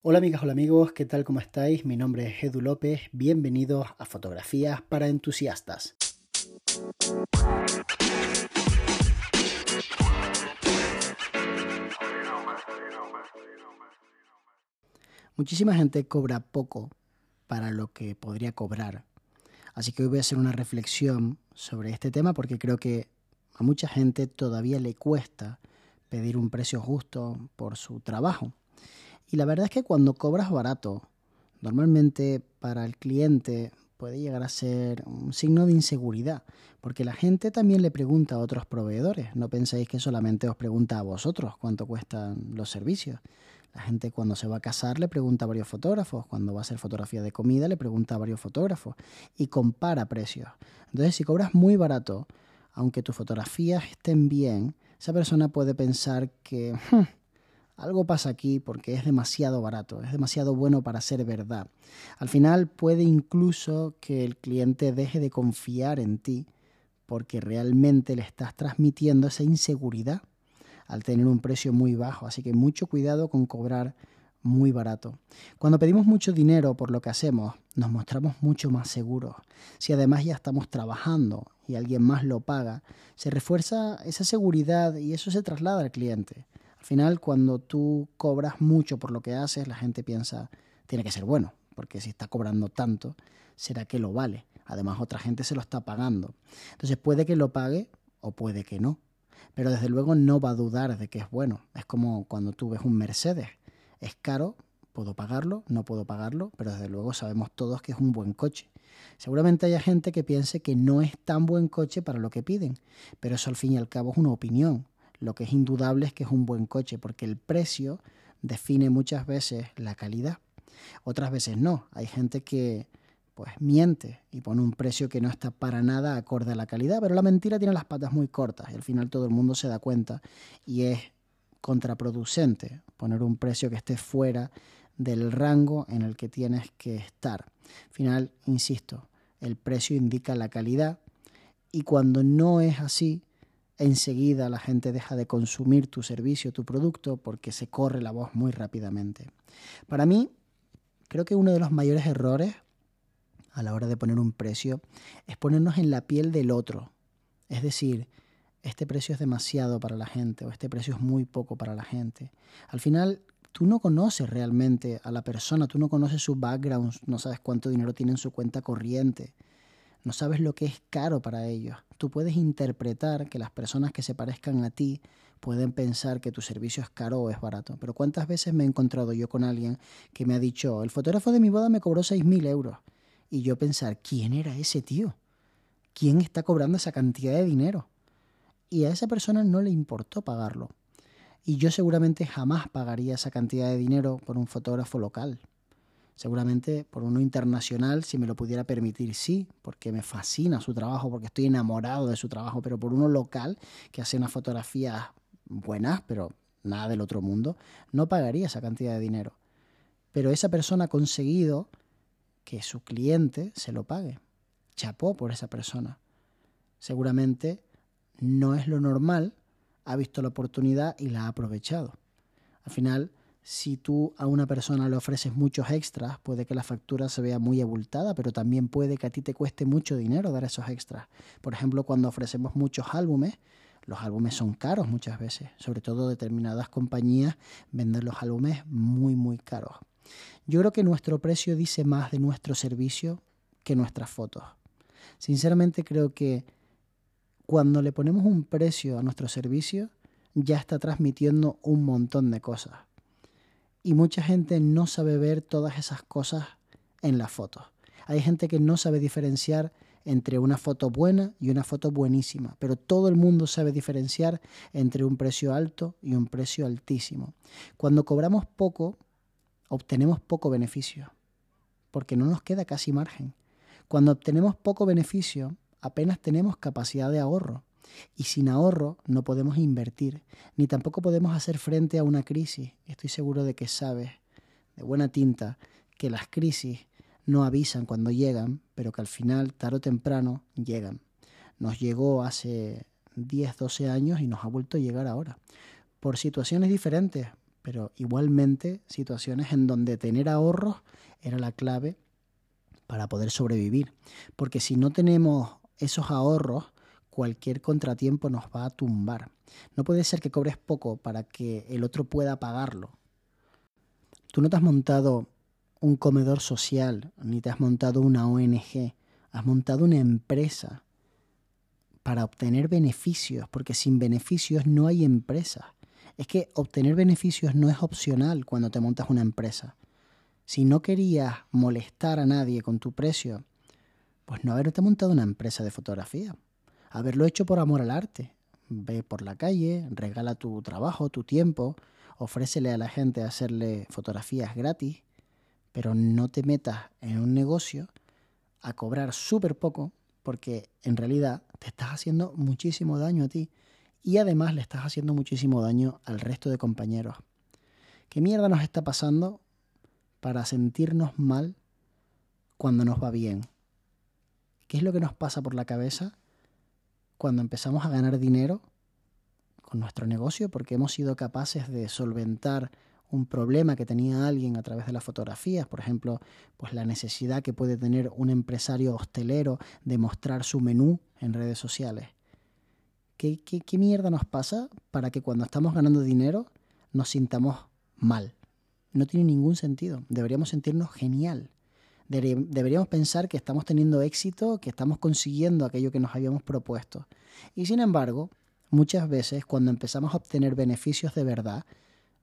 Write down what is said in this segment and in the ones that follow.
Hola amigas, hola amigos, ¿qué tal? ¿Cómo estáis? Mi nombre es Edu López, bienvenidos a Fotografías para Entusiastas. Muchísima gente cobra poco para lo que podría cobrar. Así que hoy voy a hacer una reflexión sobre este tema porque creo que a mucha gente todavía le cuesta pedir un precio justo por su trabajo. Y la verdad es que cuando cobras barato, normalmente para el cliente puede llegar a ser un signo de inseguridad, porque la gente también le pregunta a otros proveedores. No penséis que solamente os pregunta a vosotros cuánto cuestan los servicios. La gente cuando se va a casar le pregunta a varios fotógrafos, cuando va a hacer fotografía de comida le pregunta a varios fotógrafos y compara precios. Entonces, si cobras muy barato, aunque tus fotografías estén bien, esa persona puede pensar que hmm, algo pasa aquí porque es demasiado barato, es demasiado bueno para ser verdad. Al final puede incluso que el cliente deje de confiar en ti porque realmente le estás transmitiendo esa inseguridad al tener un precio muy bajo. Así que mucho cuidado con cobrar muy barato. Cuando pedimos mucho dinero por lo que hacemos, nos mostramos mucho más seguros. Si además ya estamos trabajando y alguien más lo paga, se refuerza esa seguridad y eso se traslada al cliente. Al final, cuando tú cobras mucho por lo que haces, la gente piensa, tiene que ser bueno, porque si está cobrando tanto, será que lo vale. Además, otra gente se lo está pagando. Entonces, puede que lo pague o puede que no. Pero desde luego no va a dudar de que es bueno. Es como cuando tú ves un Mercedes. Es caro, puedo pagarlo, no puedo pagarlo, pero desde luego sabemos todos que es un buen coche. Seguramente haya gente que piense que no es tan buen coche para lo que piden, pero eso al fin y al cabo es una opinión. Lo que es indudable es que es un buen coche, porque el precio define muchas veces la calidad. Otras veces no. Hay gente que pues miente y pone un precio que no está para nada acorde a la calidad, pero la mentira tiene las patas muy cortas y al final todo el mundo se da cuenta y es contraproducente poner un precio que esté fuera del rango en el que tienes que estar. Al final, insisto, el precio indica la calidad y cuando no es así, enseguida la gente deja de consumir tu servicio, tu producto, porque se corre la voz muy rápidamente. Para mí, creo que uno de los mayores errores a la hora de poner un precio es ponernos en la piel del otro. Es decir, este precio es demasiado para la gente o este precio es muy poco para la gente. Al final, tú no conoces realmente a la persona, tú no conoces su background, no sabes cuánto dinero tiene en su cuenta corriente, no sabes lo que es caro para ellos. Tú puedes interpretar que las personas que se parezcan a ti pueden pensar que tu servicio es caro o es barato. Pero ¿cuántas veces me he encontrado yo con alguien que me ha dicho, el fotógrafo de mi boda me cobró 6.000 euros? Y yo pensar, ¿quién era ese tío? ¿Quién está cobrando esa cantidad de dinero? Y a esa persona no le importó pagarlo. Y yo seguramente jamás pagaría esa cantidad de dinero por un fotógrafo local. Seguramente por uno internacional, si me lo pudiera permitir, sí, porque me fascina su trabajo, porque estoy enamorado de su trabajo, pero por uno local que hace unas fotografías buenas, pero nada del otro mundo, no pagaría esa cantidad de dinero. Pero esa persona ha conseguido que su cliente se lo pague. Chapó por esa persona. Seguramente no es lo normal, ha visto la oportunidad y la ha aprovechado. Al final, si tú a una persona le ofreces muchos extras, puede que la factura se vea muy abultada, pero también puede que a ti te cueste mucho dinero dar esos extras. Por ejemplo, cuando ofrecemos muchos álbumes, los álbumes son caros muchas veces, sobre todo determinadas compañías venden los álbumes muy muy caros. Yo creo que nuestro precio dice más de nuestro servicio que nuestras fotos. Sinceramente creo que cuando le ponemos un precio a nuestro servicio, ya está transmitiendo un montón de cosas y mucha gente no sabe ver todas esas cosas en las fotos. Hay gente que no sabe diferenciar entre una foto buena y una foto buenísima, pero todo el mundo sabe diferenciar entre un precio alto y un precio altísimo. Cuando cobramos poco, obtenemos poco beneficio, porque no nos queda casi margen. Cuando obtenemos poco beneficio, apenas tenemos capacidad de ahorro. Y sin ahorro no podemos invertir, ni tampoco podemos hacer frente a una crisis. Estoy seguro de que sabes, de buena tinta, que las crisis no avisan cuando llegan, pero que al final, tarde o temprano, llegan. Nos llegó hace 10, 12 años y nos ha vuelto a llegar ahora. Por situaciones diferentes, pero igualmente situaciones en donde tener ahorros era la clave para poder sobrevivir. Porque si no tenemos esos ahorros, cualquier contratiempo nos va a tumbar. No puede ser que cobres poco para que el otro pueda pagarlo. Tú no te has montado un comedor social, ni te has montado una ONG, has montado una empresa para obtener beneficios, porque sin beneficios no hay empresa. Es que obtener beneficios no es opcional cuando te montas una empresa. Si no querías molestar a nadie con tu precio, pues no haberte montado una empresa de fotografía. Haberlo hecho por amor al arte. Ve por la calle, regala tu trabajo, tu tiempo, ofrécele a la gente hacerle fotografías gratis, pero no te metas en un negocio a cobrar súper poco, porque en realidad te estás haciendo muchísimo daño a ti y además le estás haciendo muchísimo daño al resto de compañeros. ¿Qué mierda nos está pasando para sentirnos mal cuando nos va bien? ¿Qué es lo que nos pasa por la cabeza cuando empezamos a ganar dinero con nuestro negocio porque hemos sido capaces de solventar un problema que tenía alguien a través de las fotografías, por ejemplo, pues la necesidad que puede tener un empresario hostelero de mostrar su menú en redes sociales. ¿Qué, qué, qué mierda nos pasa para que cuando estamos ganando dinero nos sintamos mal? No tiene ningún sentido. Deberíamos sentirnos genial. Deberíamos pensar que estamos teniendo éxito, que estamos consiguiendo aquello que nos habíamos propuesto. Y sin embargo, muchas veces cuando empezamos a obtener beneficios de verdad,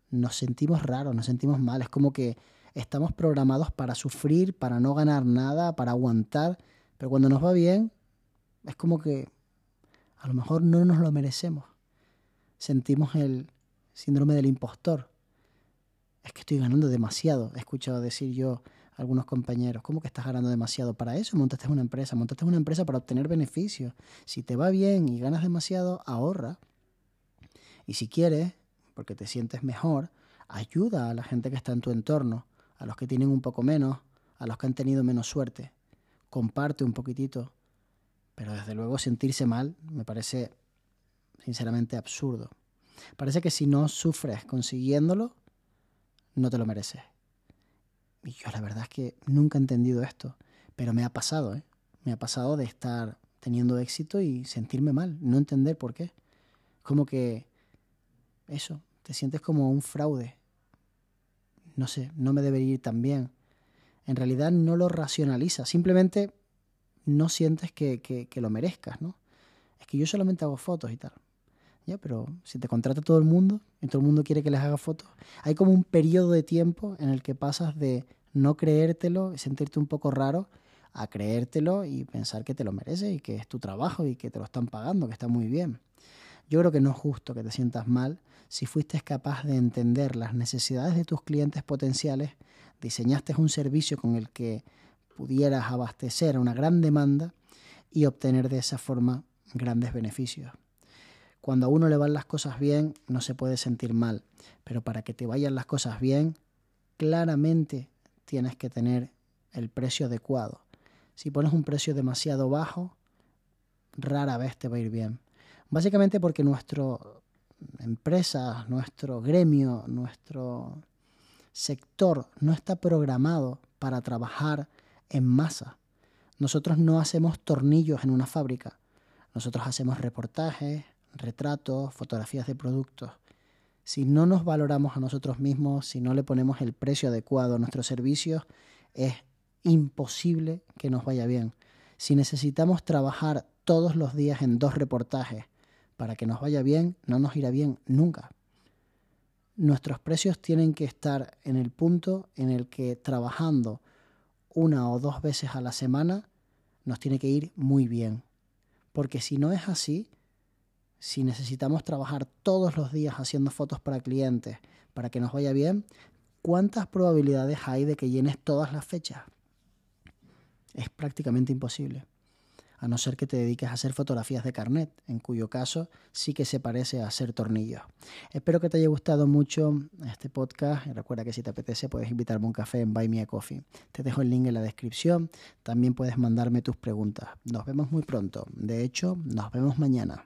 nos sentimos raros, nos sentimos mal. Es como que estamos programados para sufrir, para no ganar nada, para aguantar. Pero cuando nos va bien, es como que a lo mejor no nos lo merecemos. Sentimos el síndrome del impostor. Es que estoy ganando demasiado. He escuchado decir yo algunos compañeros, ¿cómo que estás ganando demasiado? Para eso montaste una empresa, montaste una empresa para obtener beneficios. Si te va bien y ganas demasiado, ahorra. Y si quieres, porque te sientes mejor, ayuda a la gente que está en tu entorno, a los que tienen un poco menos, a los que han tenido menos suerte. Comparte un poquitito. Pero desde luego sentirse mal me parece sinceramente absurdo. Parece que si no sufres consiguiéndolo, no te lo mereces. Y yo la verdad es que nunca he entendido esto, pero me ha pasado, ¿eh? Me ha pasado de estar teniendo éxito y sentirme mal, no entender por qué. Como que eso, te sientes como un fraude. No sé, no me debería ir tan bien. En realidad no lo racionalizas, simplemente no sientes que, que, que lo merezcas, ¿no? Es que yo solamente hago fotos y tal. Ya, pero si te contrata todo el mundo y todo el mundo quiere que les haga fotos, hay como un periodo de tiempo en el que pasas de no creértelo y sentirte un poco raro a creértelo y pensar que te lo mereces y que es tu trabajo y que te lo están pagando, que está muy bien. Yo creo que no es justo que te sientas mal si fuiste capaz de entender las necesidades de tus clientes potenciales, diseñaste un servicio con el que pudieras abastecer a una gran demanda y obtener de esa forma grandes beneficios. Cuando a uno le van las cosas bien, no se puede sentir mal, pero para que te vayan las cosas bien, claramente tienes que tener el precio adecuado. Si pones un precio demasiado bajo, rara vez te va a ir bien. Básicamente porque nuestra empresa, nuestro gremio, nuestro sector no está programado para trabajar en masa. Nosotros no hacemos tornillos en una fábrica. Nosotros hacemos reportajes, retratos, fotografías de productos. Si no nos valoramos a nosotros mismos, si no le ponemos el precio adecuado a nuestros servicios, es imposible que nos vaya bien. Si necesitamos trabajar todos los días en dos reportajes para que nos vaya bien, no nos irá bien nunca. Nuestros precios tienen que estar en el punto en el que trabajando una o dos veces a la semana nos tiene que ir muy bien. Porque si no es así, si necesitamos trabajar todos los días haciendo fotos para clientes para que nos vaya bien, ¿cuántas probabilidades hay de que llenes todas las fechas? Es prácticamente imposible, a no ser que te dediques a hacer fotografías de carnet, en cuyo caso sí que se parece a hacer tornillos. Espero que te haya gustado mucho este podcast y recuerda que si te apetece puedes invitarme a un café en Buy Me a Coffee. Te dejo el link en la descripción, también puedes mandarme tus preguntas. Nos vemos muy pronto, de hecho nos vemos mañana.